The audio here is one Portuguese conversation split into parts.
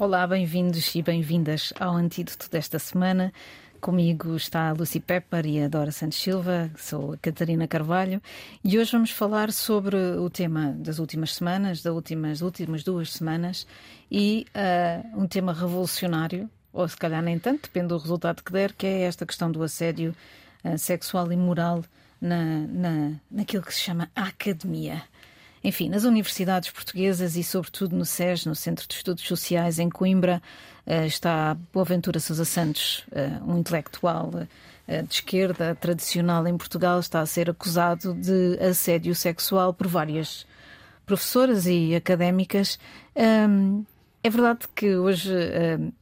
Olá, bem-vindos e bem-vindas ao Antídoto desta semana. Comigo está a Lucy Pepper e a Dora Santos Silva, sou a Catarina Carvalho e hoje vamos falar sobre o tema das últimas semanas, das últimas, últimas duas semanas e uh, um tema revolucionário, ou se calhar nem tanto, depende do resultado que der, que é esta questão do assédio uh, sexual e moral na, na, naquilo que se chama academia. Enfim, nas universidades portuguesas e, sobretudo, no SES, no Centro de Estudos Sociais, em Coimbra, eh, está Boaventura Sousa Santos, eh, um intelectual eh, de esquerda tradicional em Portugal, está a ser acusado de assédio sexual por várias professoras e académicas. É verdade que hoje,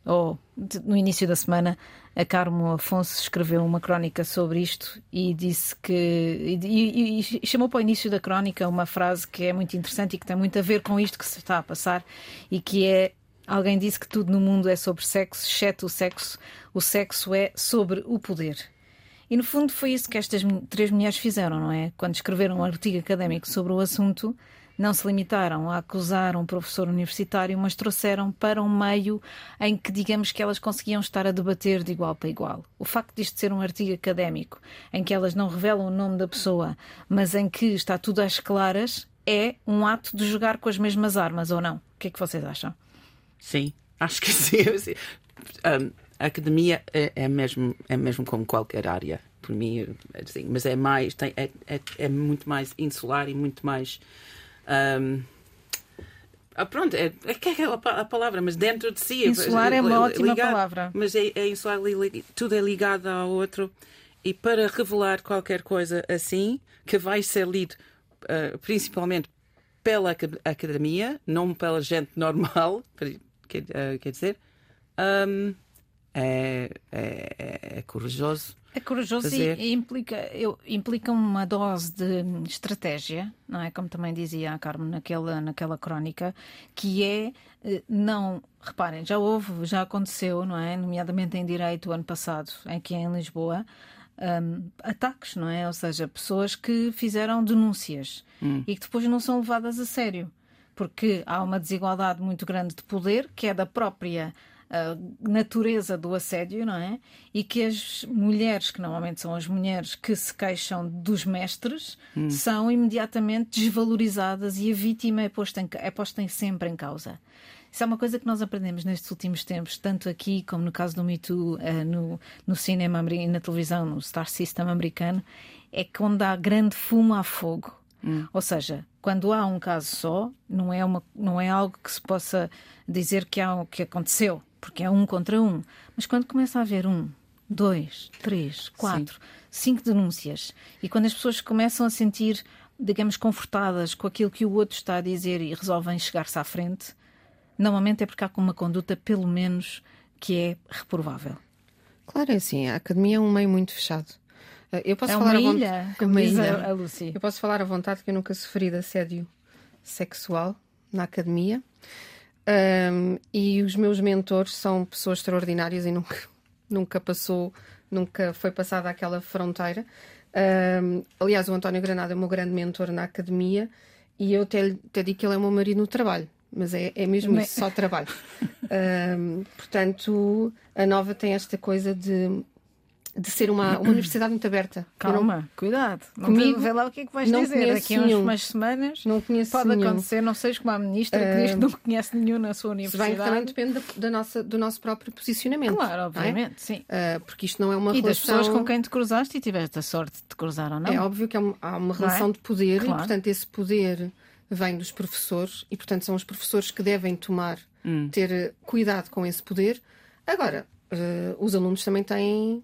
ou no início da semana, a Carmo Afonso escreveu uma crónica sobre isto e disse que. E, e, e, chamou para o início da crónica uma frase que é muito interessante e que tem muito a ver com isto que se está a passar e que é. Alguém disse que tudo no mundo é sobre sexo, exceto o sexo. O sexo é sobre o poder. E no fundo foi isso que estas três mulheres fizeram, não é? Quando escreveram um artigo académico sobre o assunto, não se limitaram a acusar um professor universitário, mas trouxeram para um meio em que, digamos que elas conseguiam estar a debater de igual para igual. O facto disto ser um artigo académico, em que elas não revelam o nome da pessoa, mas em que está tudo às claras, é um ato de jogar com as mesmas armas, ou não? O que é que vocês acham? Sim, acho que sim. Um, a academia é, é, mesmo, é mesmo como qualquer área, por mim, assim, mas é mais, tem, é, é, é muito mais insular e muito mais um, ah, pronto, é, é que é a palavra, mas dentro de si. Insular é uma ótima ligado, palavra. Mas é, é insular, tudo é ligado ao outro. E para revelar qualquer coisa assim, que vai ser lido uh, principalmente pela academia, não pela gente normal, quer, uh, quer dizer, um, é, é, é corajoso. É corajoso fazer. e implica, eu, implica uma dose de estratégia, não é? Como também dizia a Carmen naquela, naquela crónica, que é eh, não. Reparem, já houve, já aconteceu, não é? Nomeadamente em direito o ano passado, aqui em Lisboa, um, ataques, não é? Ou seja, pessoas que fizeram denúncias hum. e que depois não são levadas a sério. Porque há uma desigualdade muito grande de poder, que é da própria a natureza do assédio, não é? E que as mulheres, que normalmente são as mulheres que se queixam dos mestres, hum. são imediatamente desvalorizadas e a vítima é posta, em, é posta em, sempre em causa. Isso é uma coisa que nós aprendemos nestes últimos tempos, tanto aqui como no caso do Me Too, uh, no, no cinema e na televisão, no Star System americano, é que quando há grande fumo há fogo. Hum. Ou seja, quando há um caso só, não é, uma, não é algo que se possa dizer que, há, que aconteceu porque é um contra um. Mas quando começa a haver um, dois, três, quatro, Sim. cinco denúncias, e quando as pessoas começam a sentir, digamos, confortadas com aquilo que o outro está a dizer e resolvem chegar-se à frente, normalmente é porque há uma conduta, pelo menos, que é reprovável. Claro, é assim, a academia é um meio muito fechado. Eh, eu posso é falar uma ilha, como uma ilha. A Lucy. Eu posso falar à vontade que eu nunca sofri de assédio sexual na academia. Um, e os meus mentores são pessoas extraordinárias e nunca, nunca passou, nunca foi passada aquela fronteira. Um, aliás, o António Granada é o meu grande mentor na academia e eu até, até digo que ele é o meu marido no trabalho, mas é, é mesmo isso, só trabalho. Um, portanto, a Nova tem esta coisa de de ser uma, uma universidade muito aberta. Calma, não... cuidado. Não Comigo, vê lá o que é que vais dizer. Daqui a umas semanas não conheço pode nenhum. acontecer, não sejas como a ministra que diz que não conhece nenhum na sua universidade. Bem também depende da, da, nossa, do nosso próprio posicionamento. Claro, obviamente, é? sim. Uh, porque isto não é uma e relação... das pessoas com quem te cruzaste e tiveste a sorte de te cruzar ou não. É óbvio que há uma é? relação é? de poder claro. e, portanto, esse poder vem dos professores e, portanto, são os professores que devem tomar, hum. ter cuidado com esse poder. Agora, uh, os alunos também têm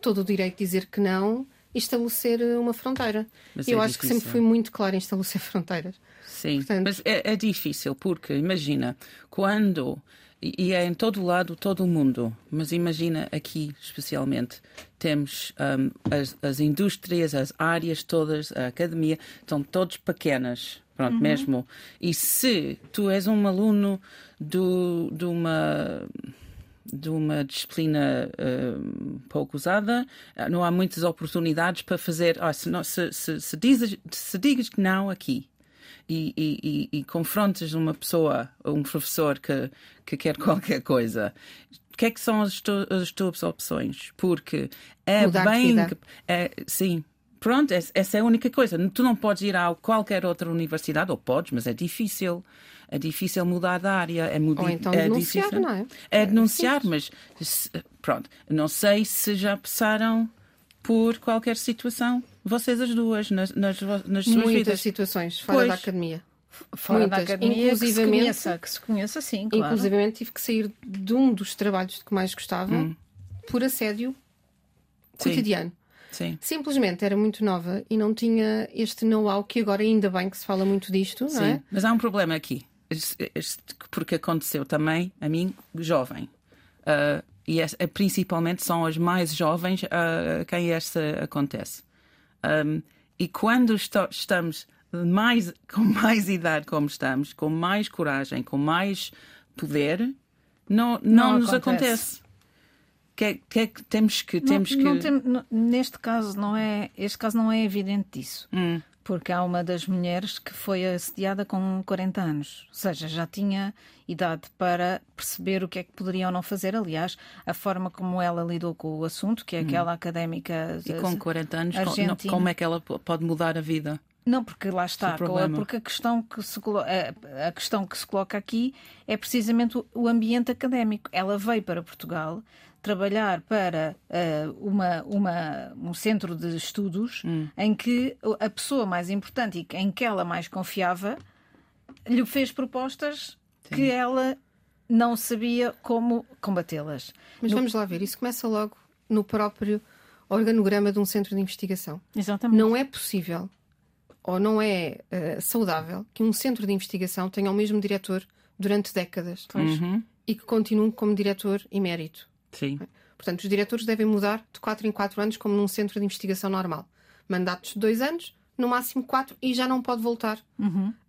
todo o direito de dizer que não e estabelecer uma fronteira. Mas eu é acho difícil. que sempre fui muito claro em estabelecer fronteiras. Sim, Portanto... mas é, é, difícil porque, imagina, quando. E é em todo lado, todo o mundo, mas imagina aqui especialmente, temos um, as, as indústrias, as áreas todas, a academia, estão todas pequenas, pronto, uhum. mesmo. E se tu és um aluno do, de uma de uma disciplina uh, pouco usada, não há muitas oportunidades para fazer. Oh, se, não, se, se, se, dizes, se digas que não aqui, e, e, e, confrontas uma pessoa, um professor que, que quer qualquer coisa, o que é que são as, tu, as tuas opções? Porque é Mudar bem. É, sim. Pronto, es- essa é a única coisa. Tu não podes ir a qualquer outra universidade, ou podes, mas é difícil. É difícil mudar de área. É Ou então é denunciar, difícil. não é? É É denunciar, mas se- pronto. Não sei se já passaram por qualquer situação, vocês as duas, nas, nas, nas suas Muitas vidas. situações fora Pois. da academia. Fora da Muitas. academia, que se Inclusivamente- conheça, que se conheça, sim, claro. Inclusive tive que sair de um dos trabalhos de que mais gostava Hum. por assédio Sim. cotidiano. Sim. Simplesmente era muito nova e não tinha este know-how que agora ainda bem que se fala muito disto, não Sim, é? mas há um problema aqui. Porque aconteceu também a mim, jovem. Ah, e es- eh, principalmente são as mais jovens a quem esta acontece. Um, e quando esto- estamos mais, com mais idade como estamos, com mais coragem, com mais poder, não, não, Não nos acontece. acontece. Que, é- que é que temos que. Não- Temos que... tem- neste caso não é este caso não é evidente disso Hum, porque há uma das mulheres que foi assediada com 40 anos ou seja já tinha idade para perceber o que é que poderia ou não fazer aliás a forma como ela lidou com o assunto que é aquela académica Hum. e com 40 anos, com- não- Argentina. como é que ela pode mudar a vida? Não, porque lá está, porque a questão, que se, a, questão que se coloca aqui é precisamente o, o ambiente académico. Ela veio para Portugal trabalhar para eh, uma, uma, um centro de estudos Hum. em que a pessoa mais importante e em que ela mais confiava lhe fez propostas que ela não sabia como combatê-las. Mas vamos lá ver, isso começa logo no próprio organograma de um centro de investigação. Exatamente. Não é possível ou não é eh, saudável que um centro de investigação tenha o mesmo diretor durante décadas Uhum. e que continue como diretor emérito. Sim. Portanto, os diretores devem mudar de 4 em 4 anos, como num centro de investigação normal. Mandatos de 2 anos, no máximo 4, e já não pode voltar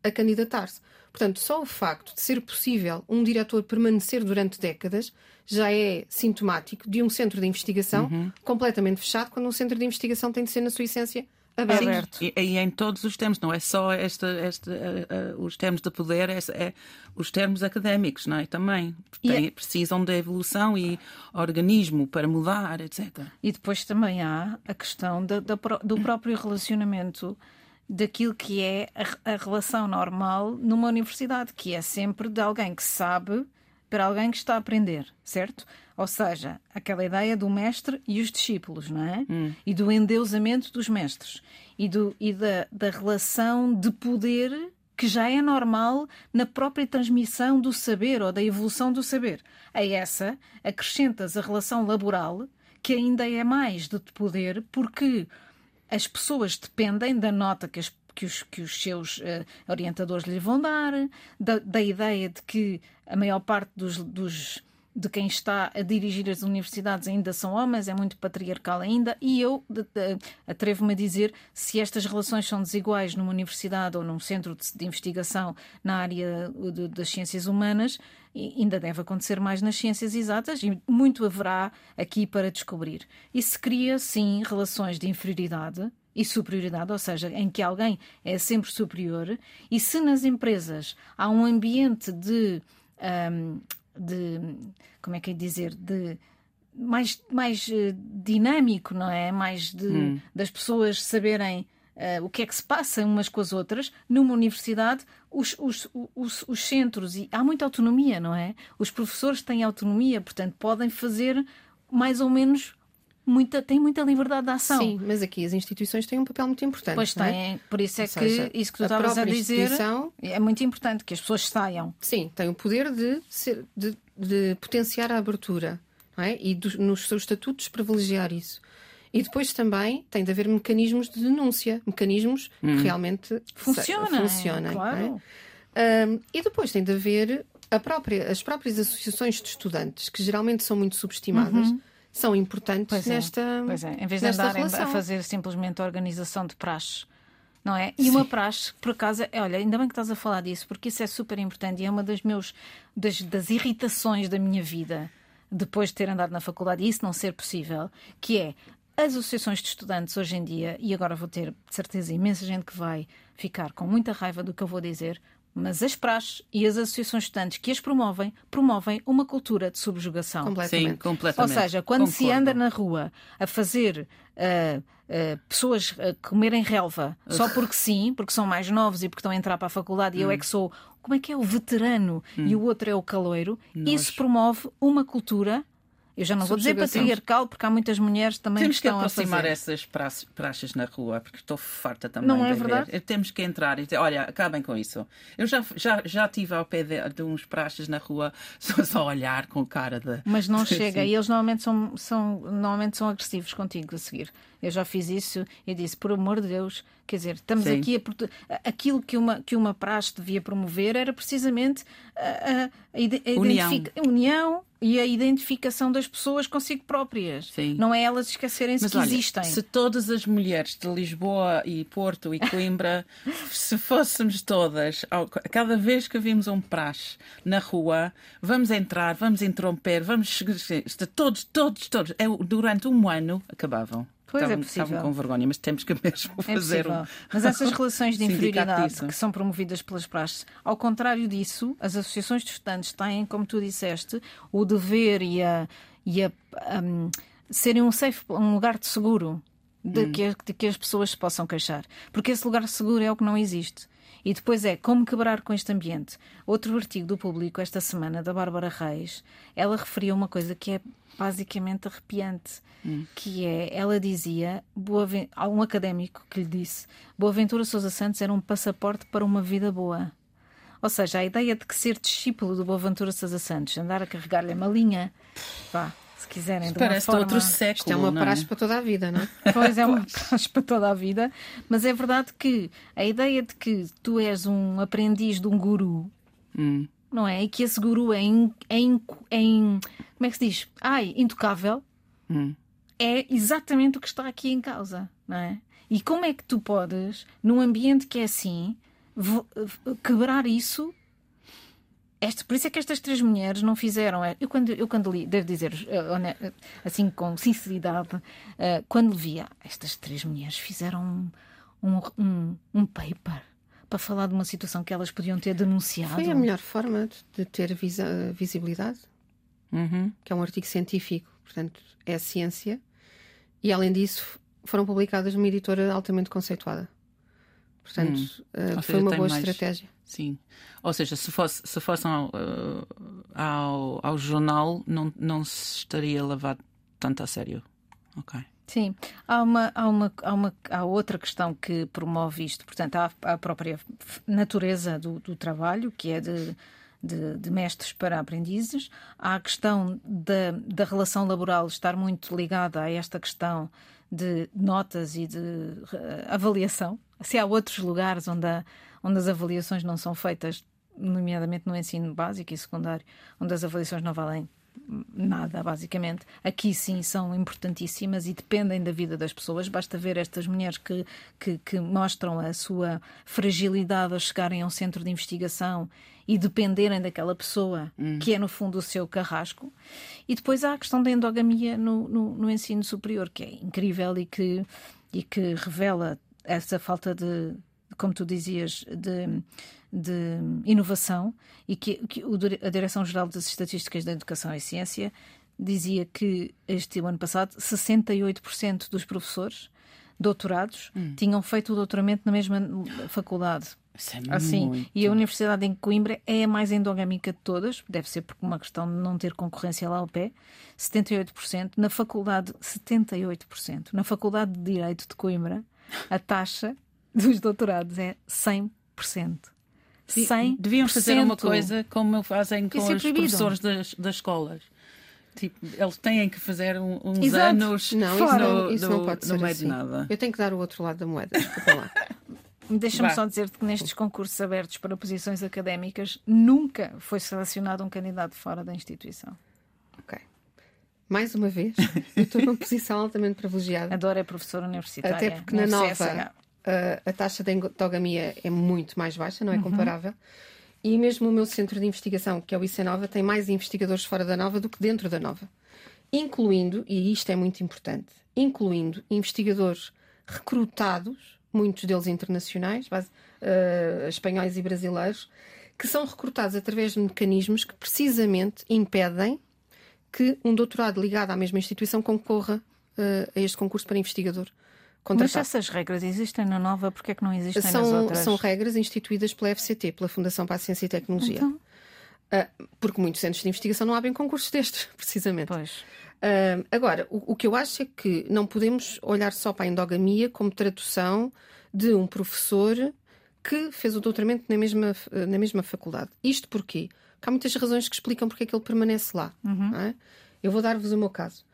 a candidatar-se. Portanto, só o facto de ser possível um diretor permanecer durante décadas já é sintomático de um centro de investigação completamente fechado, quando um centro de investigação tem de ser, na sua essência, aberto. E, e em todos os termos, não é só este, este, eh, eh, os termos de poder, é, é os termos académicos, não é? Também Tem- é- precisam de evolução e organismo para mudar, etc. E depois também há a questão da- da pró- do próprio relacionamento daquilo que é a, a relação normal numa universidade, que é sempre de alguém que sabe para alguém que está a aprender, certo? Ou seja, aquela ideia do mestre e os discípulos, não é? E do endeusamento dos mestres e, do, e da, da relação de poder que já é normal na própria transmissão do saber ou da evolução do saber. A essa acrescentas a relação laboral, que ainda é mais de poder, porque as pessoas dependem da nota que, as- que os, que os seus eh, orientadores lhe vão dar, da, da ideia de que a maior parte dos, dos- de quem está a dirigir as universidades ainda são homens, é muito patriarcal ainda, e eu atrevo-me a dizer se estas relações são desiguais numa universidade ou num centro de, de investigação na área de- das ciências humanas, ainda deve acontecer mais nas ciências exatas e muito haverá aqui para descobrir. E se cria, sim, relações de inferioridade e superioridade, ou seja, em que alguém é sempre superior, e se nas empresas há um ambiente de. ahm, de como é que é dizer? De mais, mais eh, dinâmico, não é? Mais de, das pessoas saberem eh, o que é que se passa umas com as outras. Numa universidade, os, os, os, os centros, e há muita autonomia, não é? Os professores têm autonomia, portanto, podem fazer mais ou menos muita, têm muita liberdade de ação. Sim, mas aqui as instituições têm um papel muito importante. Pois é? têm, por isso é Ou que seja, isso que tu a estavas a própria dizer instituição- é muito importante que as pessoas saiam. Sim, tem o poder de, ser- de, de potenciar a abertura não é? e dos- nos seus estatutos privilegiar isso. E depois também tem de haver mecanismos de denúncia, mecanismos que realmente Funciona, funcionem. é? claro. Ahm, e depois tem de haver a própria- as próprias associações de estudantes, que geralmente são muito subestimadas, são importantes Pois é, nesta, pois é. Em vez de andarem a relação. fazer simplesmente a organização de praxe. Não é? E uma praxe, por acaso, é, olha, ainda bem que estás a falar disso, porque isso é super importante e é uma das, meus, das, das irritações da minha vida, depois de ter andado na faculdade e isso não ser possível, que é as associações de estudantes hoje em dia, e agora vou ter de certeza imensa gente que vai ficar com muita raiva do que eu vou dizer, mas as praxes e as associações de estudantes que as promovem, promovem uma cultura de subjugação. Completamente. Sim, completamente. Ou seja, quando se Concordo. anda na rua a fazer uh, uh, pessoas uh, comerem relva só porque sim, porque são mais novos e porque estão a entrar para a faculdade e eu é que sou, como é que é o veterano e o outro é o caloiro, isso promove uma cultura. Eu já não vou dizer patriarcal, porque há muitas mulheres também Temos que que estão a aproximar fazer. essas praxes na rua, porque estou farta também Não é de ver. verdade? Temos que entrar e dizer, olha, acabem com isso. Eu já, já, já estive ao pé de, de uns praxes na rua, só, só olhar com cara de... Mas não chega, Sim. e eles normalmente são, são, normalmente são agressivos contigo a seguir. Eu já fiz isso e disse, por amor de Deus, quer dizer, estamos Sim. aqui a. Aquilo que uma, que uma praxe devia promover era precisamente a, a- a a União. a união e a identificação das pessoas consigo próprias. Sim. Não é elas esquecerem-se que olha, existem. se todas as mulheres de Lisboa e Porto e Coimbra, se fôssemos todas, cada vez que vimos um praxe na rua, vamos entrar, vamos interromper, vamos. Todos, todos, todos. É, durante um ano acabavam. Pois é estavam, possível. estavam com vergonha, mas temos que mesmo É fazer possível. um. Mas essas relações de inferioridade que são promovidas pelas praxes, ao contrário disso, as associações de estudantes têm, como tu disseste, o dever e a, e a um, serem um safe, um lugar de seguro de, Hum. que, de que as pessoas se possam queixar. Porque esse lugar seguro é o que não existe. E depois é como quebrar com este ambiente. Outro artigo do público esta semana, da Bárbara Reis, ela referia uma coisa que é basicamente arrepiante, que é, ela dizia, há um académico que lhe disse, Boaventura Sousa Santos era um passaporte para uma vida boa. Ou seja, a ideia de que ser discípulo do Boaventura Sousa Santos, andar a carregar-lhe a malinha, vá, se quiserem, de uma Parece de forma... outro século. Isto é uma não praxe para toda a vida, não é? Pois é uma praxe para toda a vida, mas é verdade que a ideia de que tu és um aprendiz de um guru, Hum. não é? E que esse guru é, in, é, in- é in- como é que se diz? Ai, intocável, Hum. é exatamente o que está aqui em causa, não é? E como é que tu podes, num ambiente que é assim, quebrar isso? Este, por isso é que estas três mulheres não fizeram. é, Eu quando, eu quando li, devo dizer, eh, assim com sinceridade, eh, quando via estas três mulheres fizeram um, um, um, um paper para falar de uma situação que elas podiam ter denunciado. Foi a melhor forma de- de ter visa- visibilidade, Uhum. que é um artigo científico, portanto, é a ciência. E além disso, foram publicadas numa editora altamente conceituada. Portanto, eh, Ou foi uma boa mais- estratégia. Sim. Ou seja, se fosse, se fosse ao, eh, ao, ao jornal, não, não se estaria levado tanto a sério. Ok. Sim, há uma, há uma, há uma há outra questão que promove isto. Portanto, há a própria natureza do, do trabalho, que é de, de, de mestres para aprendizes. Há a questão da, da relação laboral estar muito ligada a esta questão de notas e de eh, avaliação. Se há outros lugares onde, há- onde as avaliações não são feitas, nomeadamente no ensino básico e secundário, onde as avaliações não valem nada, basicamente. Aqui sim são importantíssimas e dependem da vida das pessoas. Basta ver estas mulheres que, que, que mostram a sua fragilidade ao chegarem a um centro de investigação e dependerem daquela pessoa que é, no fundo, o seu carrasco. E depois há a questão da endogamia no, no, no ensino superior, que é incrível e que, e que revela essa falta de, como tu dizias, de, de inovação e que, que a Direção-Geral das Estatísticas da Educação e Ciência dizia que este ano passado 68% dos professores doutorados tinham feito o doutoramento na mesma faculdade. Isso é Assim, muito. e a Universidade em Coimbra é a mais endogâmica de todas, deve ser por uma questão de não ter concorrência lá ao pé, 78%. Na faculdade, 78%. Na Faculdade de Direito de Coimbra, a taxa dos doutorados é 100%. 100%. Deviam fazer uma coisa como fazem com Isso é os proibido. professores das, das escolas. Tipo, eles têm que fazer um- uns Exato. anos Não, isso, Fora. não, isso no- não pode no ser meio assim. de nada. Eu tenho que dar o outro lado da moeda. Deixa-me só dizer-te que nestes concursos abertos para posições académicas nunca foi selecionado um candidato fora da instituição. Ok. Mais uma vez, eu estou numa posição altamente privilegiada. A Dora é professora universitária. Até porque na nova FCSH. a, taxa de endogamia é muito mais baixa, não é comparável. E mesmo o meu centro de investigação, que é o IC Nova, tem mais investigadores fora da Nova do que dentro da Nova. incluindo, e isto é muito importante, incluindo investigadores recrutados, muitos deles internacionais, base, uh, espanhóis e brasileiros, que são recrutados através de mecanismos que precisamente impedem que um doutorado ligado à mesma instituição concorra uh, a este concurso para investigador. Contratado. Mas essas regras existem na nova, porque é que não existem são, nas outras? São regras instituídas pela FCT, pela Fundação para a Ciência e Tecnologia. Então? Uh, porque muitos centros de investigação não abrem concursos destes, precisamente. Pois. Uh, agora, o, o, que eu acho é que não podemos olhar só para a endogamia como tradução de um professor que fez o doutoramento na mesma, na mesma faculdade. Isto porquê? Porque há muitas razões que explicam porque é que ele permanece lá. Uhum. É? Eu vou dar-vos o meu caso.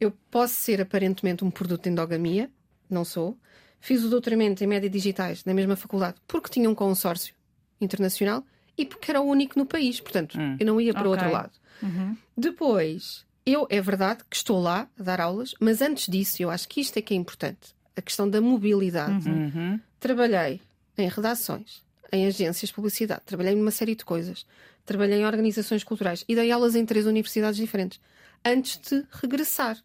Eu posso ser aparentemente um produto de endogamia, não sou. Fiz o doutoramento em média digitais na mesma faculdade porque tinha um consórcio internacional e porque era o único no país. Portanto, hum. eu não ia para o okay. outro lado. Uhum. Depois, eu, é verdade que estou lá a dar aulas, mas antes disso, eu acho que isto é que é importante. A questão da mobilidade. Uhum. uhum. Trabalhei em redações, em agências de publicidade, trabalhei numa série de coisas, trabalhei em organizações culturais e dei aulas em três universidades diferentes antes de regressar.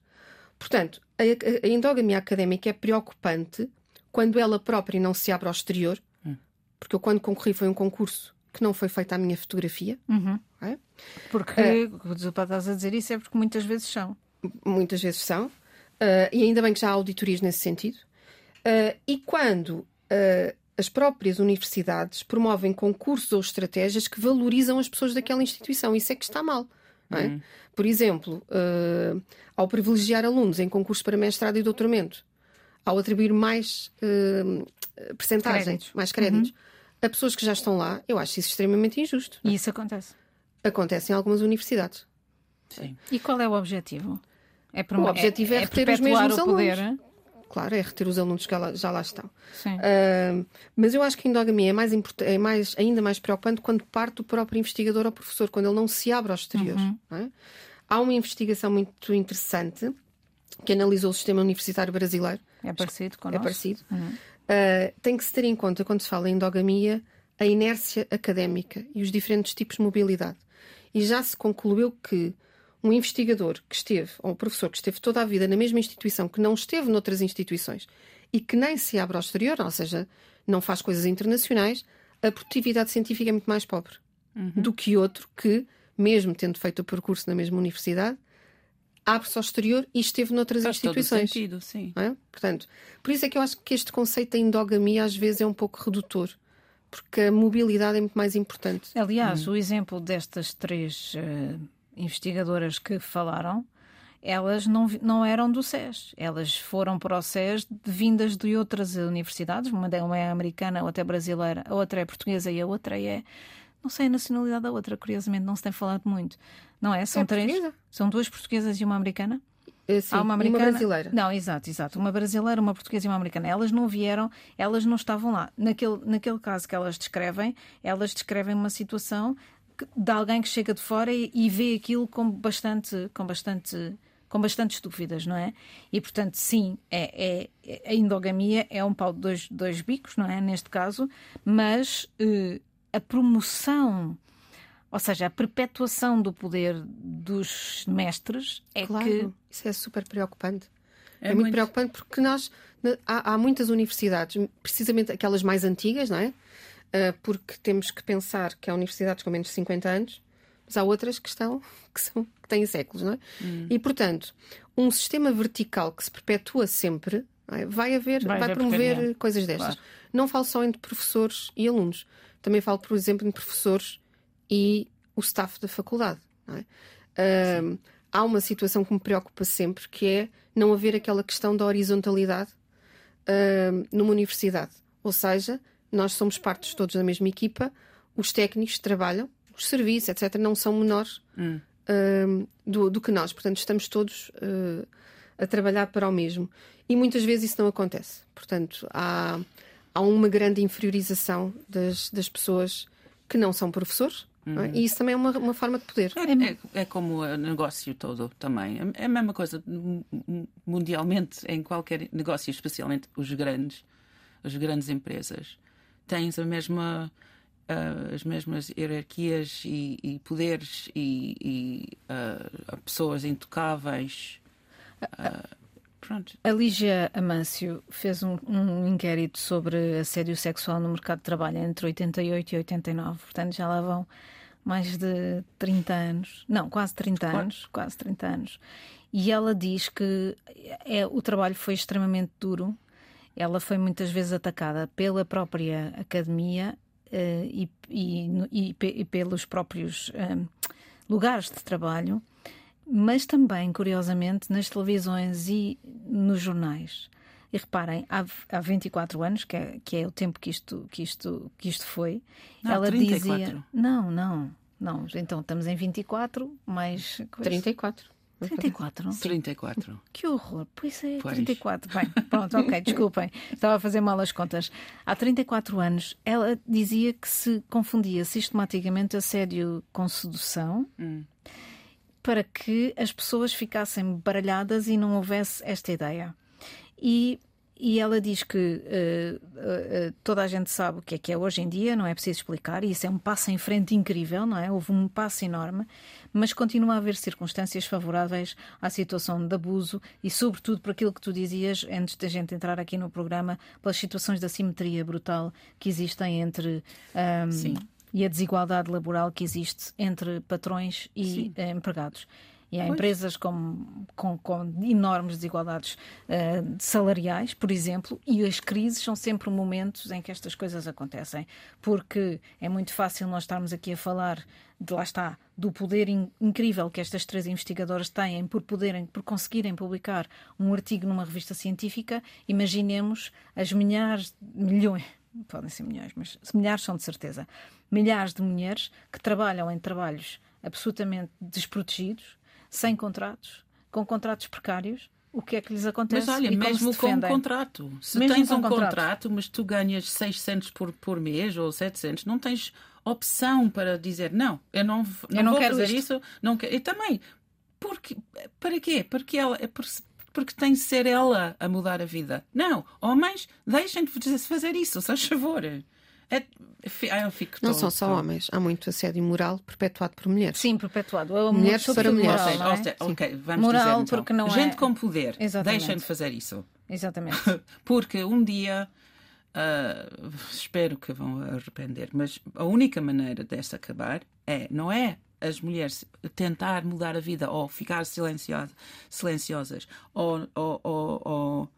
Portanto, a, a, endogamia académica é preocupante quando ela própria não se abre ao exterior, hum. porque eu, quando concorri, foi um concurso que não foi feita a minha fotografia. Uhum. É? Porque, uh, estás a dizer isso é porque muitas vezes são. Muitas vezes são. Uh, e ainda bem que já há auditorias nesse sentido. Uh, e quando uh, as próprias universidades promovem concursos ou estratégias que valorizam as pessoas daquela instituição, isso é que está mal. É? Uhum. Por exemplo, uh, ao privilegiar alunos em concursos para mestrado e doutoramento, ao atribuir mais uh, percentagens, créditos. mais créditos, uhum. a pessoas que já estão lá, eu acho isso extremamente injusto. E isso acontece? Acontece em algumas universidades. Sim. E qual é o objetivo? É o objetivo é, é, é reter os mesmos alunos. Claro, é reter os alunos que já lá estão. Uh, mas eu acho que a endogamia é, mais é mais, ainda mais preocupante quando parte do próprio investigador ou professor, quando ele não se abre ao exterior. Uhum. É? Há uma investigação muito interessante que analisou o sistema universitário brasileiro. É parecido com É parecido. Uhum. Uh, tem que se ter em conta, quando se fala em endogamia, a inércia académica e os diferentes tipos de mobilidade. E já se concluiu que um investigador que esteve, ou um professor que esteve toda a vida na mesma instituição, que não esteve noutras instituições e que nem se abre ao exterior, ou seja, não faz coisas internacionais, a produtividade científica é muito mais pobre uhum. do que outro que, mesmo tendo feito o percurso na mesma universidade, abre-se ao exterior e esteve noutras faz instituições. Todo sentido, sim. É? Portanto, por isso é que eu acho que este conceito da endogamia às vezes é um pouco redutor porque a mobilidade é muito mais importante. Aliás, hum. o exemplo destas três uh, investigadoras que falaram, elas não, não eram do SES. Elas foram para o SES vindas de outras universidades. Uma é americana, a outra é brasileira, a outra é portuguesa e a outra é. Não sei a nacionalidade da outra, curiosamente, não se tem falado muito. Não é? São é três. Portuguesa? São duas portuguesas e uma americana? Eh, sim, Há uma, americana... uma brasileira. Não, exato, exato. Uma brasileira, uma portuguesa e uma americana. Elas não vieram, elas não estavam lá. Naquele, naquele caso que elas descrevem, elas descrevem uma situação de alguém que chega de fora e, e vê aquilo com bastante, com bastante com bastantes dúvidas, não é? E portanto, sim, é, é, a endogamia é um pau de dois, dois bicos, não é? Neste caso, mas eh, a promoção, ou seja, a perpetuação do poder dos mestres é claro, que. Isso é super preocupante. É, é muito, muito preocupante porque nós há, há muitas universidades, precisamente aquelas mais antigas, não é? Uh, porque temos que pensar que há universidades com menos de 50 anos, mas há outras que estão que, são, que têm séculos, não é? Hum. E portanto, um sistema vertical que se perpetua sempre é? vai haver, vai, vai promover coisas destas. Claro. Não falo só entre professores e alunos, também falo, por exemplo, entre professores e o staff da faculdade. É? Uh, há uma situação que me preocupa sempre, que é não haver aquela questão da horizontalidade uh, numa universidade. Ou seja, nós somos partes todos da mesma equipa, os técnicos trabalham, os serviços, etc., não são menores hum. uh, do, do, que nós. Portanto, estamos todos uh, a trabalhar para o mesmo. E muitas vezes isso não acontece. Portanto, há, há uma grande inferiorização das, das pessoas que não são professores. Não é? Uhum. E isso também é uma, uma forma de poder. É, é, é como o negócio todo também. É, é a mesma coisa mundialmente, em qualquer negócio, especialmente os grandes, as grandes empresas tens a mesma uh, as mesmas hierarquias e, e poderes e, e uh, pessoas intocáveis. Uh, pronto. A Lígia Amâncio fez um, um, inquérito sobre assédio sexual no mercado de trabalho entre 88 e 89, portanto já lá vão mais de 30 anos, não, quase 30 anos, quase 30 anos. E ela diz que é, o trabalho foi extremamente duro. Ela foi muitas vezes atacada pela própria academia uh, e, e, e, e, pelos próprios eh, lugares de trabalho, mas também, curiosamente, nas televisões e nos jornais. E reparem, há, há 24 anos, que é, que é o tempo que isto, que isto, que isto foi, não, ela 34. dizia. Não, não, não. Então estamos em 24, mais. 34. 34? 34. Que horror. Pois é, pois. 34. Bem, pronto, ok, desculpem. Estava a fazer mal as contas. Há 34 anos, ela dizia que se confundia sistematicamente assédio com sedução hum. para que as pessoas ficassem baralhadas e não houvesse esta ideia. E e ela diz que uh, uh, toda a gente sabe o que é que é hoje em dia, não é preciso explicar, e isso é um passo em frente incrível, não é? Houve um passo enorme, mas continua a haver circunstâncias favoráveis à situação de abuso e, sobretudo, por aquilo que tu dizias antes da gente entrar aqui no programa, pelas situações de assimetria brutal que existem entre. Um, Sim. E a desigualdade laboral que existe entre patrões e uh, empregados. E há pois. empresas com, com, com, enormes desigualdades uh, salariais, por exemplo, e as crises são sempre momentos em que estas coisas acontecem. Porque é muito fácil nós estarmos aqui a falar de lá está, do poder in, incrível que estas três investigadoras têm por poderem, por conseguirem publicar um artigo numa revista científica. Imaginemos as milhares, milhões, podem ser milhões, mas milhares são de certeza, milhares de mulheres que trabalham em trabalhos absolutamente desprotegidos sem contratos, com contratos precários, o que é que lhes acontece? Mas olha, mesmo com um contrato, se mesmo tens um contrato. contrato, mas tu ganhas 600 por, por mês ou 700, não tens opção para dizer não, eu não, não, eu não vou quero fazer isto. isso, não quero. E também, porque, para quê? Porque ela é porque tem de ser ela a mudar a vida. Não, homens, deixem de fazer isso, se faz favor. É, eu fico não são só homens, há muito assédio moral perpetuado por mulheres. Sim, perpetuado. mulheres para mulheres. Moral, é? Ok, vamos moral dizer então. porque não Gente é... com poder, Exatamente. deixem de fazer isso. Exatamente. porque um dia, uh, espero que vão arrepender, mas a única maneira desta acabar é, não é as mulheres tentar mudar a vida ou ficar silenciosas, silenciosas ou, ou, ou, ou,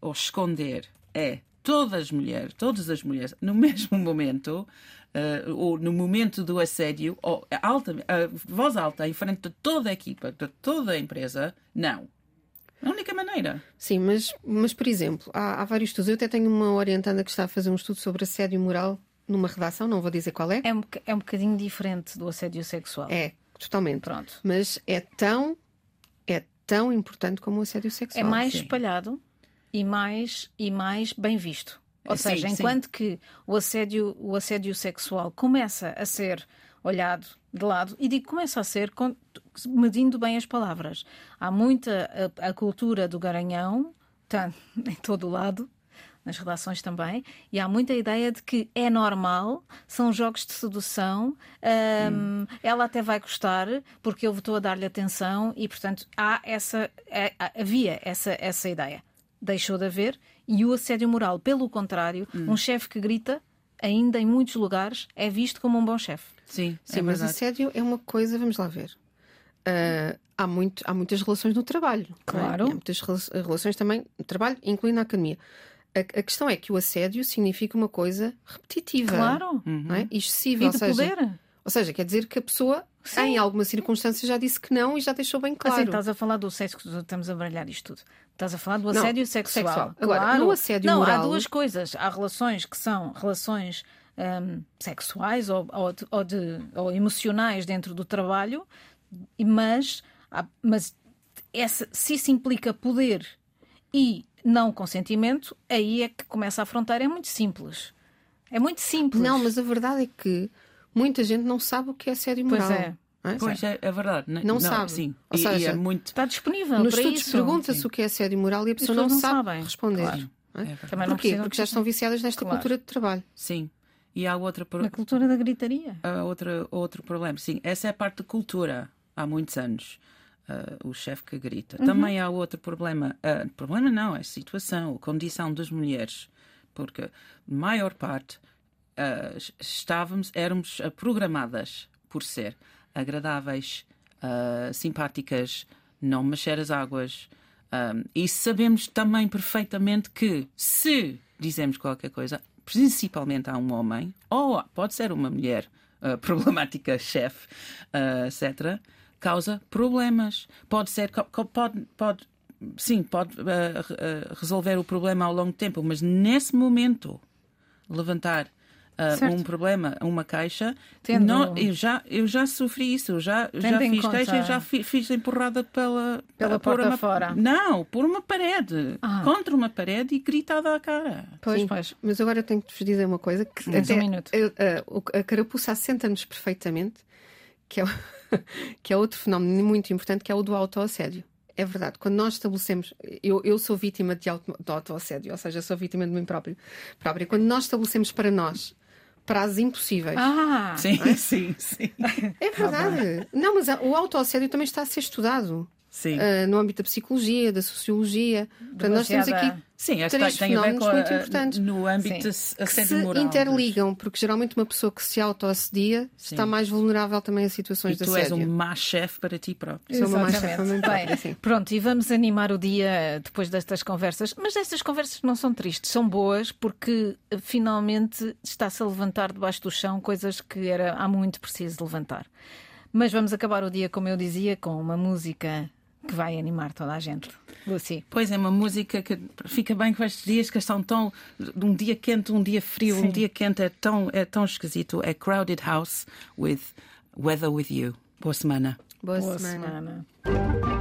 ou esconder, é todas as mulheres, todas as mulheres, no mesmo momento, uh, ou no momento do assédio, ou alta, uh, voz alta, em frente de toda a equipa, de toda a empresa, não. A única maneira. Sim, mas, mas por exemplo, há, há vários estudos. Eu até tenho uma orientanda que está a fazer um estudo sobre assédio moral numa redação, não vou dizer qual é. É um, é um bocadinho diferente do assédio sexual. É, totalmente. Pronto. Mas é tão, é tão importante como o assédio sexual. É mais Sim. espalhado e mais, e mais bem visto. Ou sim, seja, enquanto sim. que o assédio, o assédio sexual começa a ser olhado de lado, e digo começa a ser medindo bem as palavras. Há muita a, a cultura do garanhão, está em todo o lado, nas relações também, e há muita ideia de que é normal, são jogos de sedução, um, hum. ela até vai gostar, porque eu estou a dar-lhe atenção, e portanto há essa, é, havia essa, essa ideia deixou de haver, e o assédio moral, pelo contrário, hum. um chefe que grita, ainda em muitos lugares, é visto como um bom chefe. Sim, Sim é mas verdade. assédio é uma coisa, vamos lá ver. Uh, há, muito, há muitas relações no trabalho. É? Claro. É? Há muitas relações também no trabalho, incluindo a academia. A, a, questão é que o assédio significa uma coisa repetitiva. Claro. Não é? Excessiva. E de ou seja, poder. Ou seja, quer dizer que a pessoa, Sim. em alguma circunstância, já disse que não e já deixou bem claro. Assim, estás a falar do sexo, estamos a baralhar isto tudo. Estás a falar do assédio não, sexual. sexual. Agora, claro. no assédio não, moral... há duas coisas. Há relações que são relações hum, sexuais ou, ou, de, ou, de, ou, emocionais dentro do trabalho, mas, mas essa, se isso implica poder e não consentimento, aí é que começa a fronteira. É muito simples. É muito simples. Não, mas a verdade é que muita gente não sabe o que é assédio moral. Pois é. É? Pois é, é verdade. Não, não sabe. Sim. Ou e, seja, e é muito... está disponível. Nos para estudos pergunta-se o que é assédio moral e a pessoa não, não, sabe sabem. responder. Claro. É? É Também Porquê? Porque já estão viciadas nesta claro. cultura de trabalho. Sim. E há outra Na cultura da gritaria. há outra, outro problema. Sim, essa é a parte da cultura há muitos anos. Uh, o chefe que grita. Também há outro problema. Uh, problema não, é a situação, a condição das mulheres. Porque a maior parte uh, estávamos, éramos programadas por ser agradáveis, uh, simpáticas, não mexer as águas. Um, e sabemos também perfeitamente que se dizemos qualquer coisa, principalmente a um homem, ou pode ser uma mulher uh, problemática, chefe, uh, etc., causa problemas. Pode ser, pode, pode, sim, pode uh, resolver o problema ao longo do tempo, mas nesse momento levantar uh, um problema, uma caixa, Tendo- não, eu, já, eu já sofri isso, eu já, já fiz conta- queixa, eu já fi- fiz empurrada pela, Pela por porta uma, fora. Não, por uma parede, Ah. contra uma parede e gritada à cara. Pois, Sim, pois. Mas agora eu tenho que vos dizer uma coisa: que Tens um minuto. a, a- o- a carapuça assenta-nos perfeitamente, que é, que é outro fenómeno muito importante, que é o do autoassédio. É verdade, quando nós estabelecemos. Eu, eu sou vítima de, auto, de autoassédio, ou seja, sou vítima de mim próprio, própria. Quando nós estabelecemos para nós prazos impossíveis. Ah! Sim, sim, sim. É verdade. Não, mas o autoassédio também está a ser estudado. Sim. ah, no âmbito da psicologia, da sociologia. Portanto, nós temos aqui Sim, três tem a ver fenómenos com a- muito importantes. no âmbito Sim. que se assédio moral. interligam, porque geralmente uma pessoa que se autoassedia está mais vulnerável também a E situações de tu és assédio. um má chefe para ti próprio. Sou uma má Exatamente. Bem, própria, sim. pronto, e vamos animar o dia depois destas conversas. Mas estas conversas não são tristes, são boas porque eh, finalmente está-se a levantar debaixo do chão coisas que era há muito preciso levantar. Mas vamos acabar o dia, como eu dizia, com uma música que vai animar toda a gente. Lucy. Pois é, uma música que fica bem com estes dias que estão tão. de um dia quente, um dia frio, Sim. um dia quente é tão, é tão esquisito. É Crowded House with Weather with You. Boa semana. Boa, Boa semana. semana.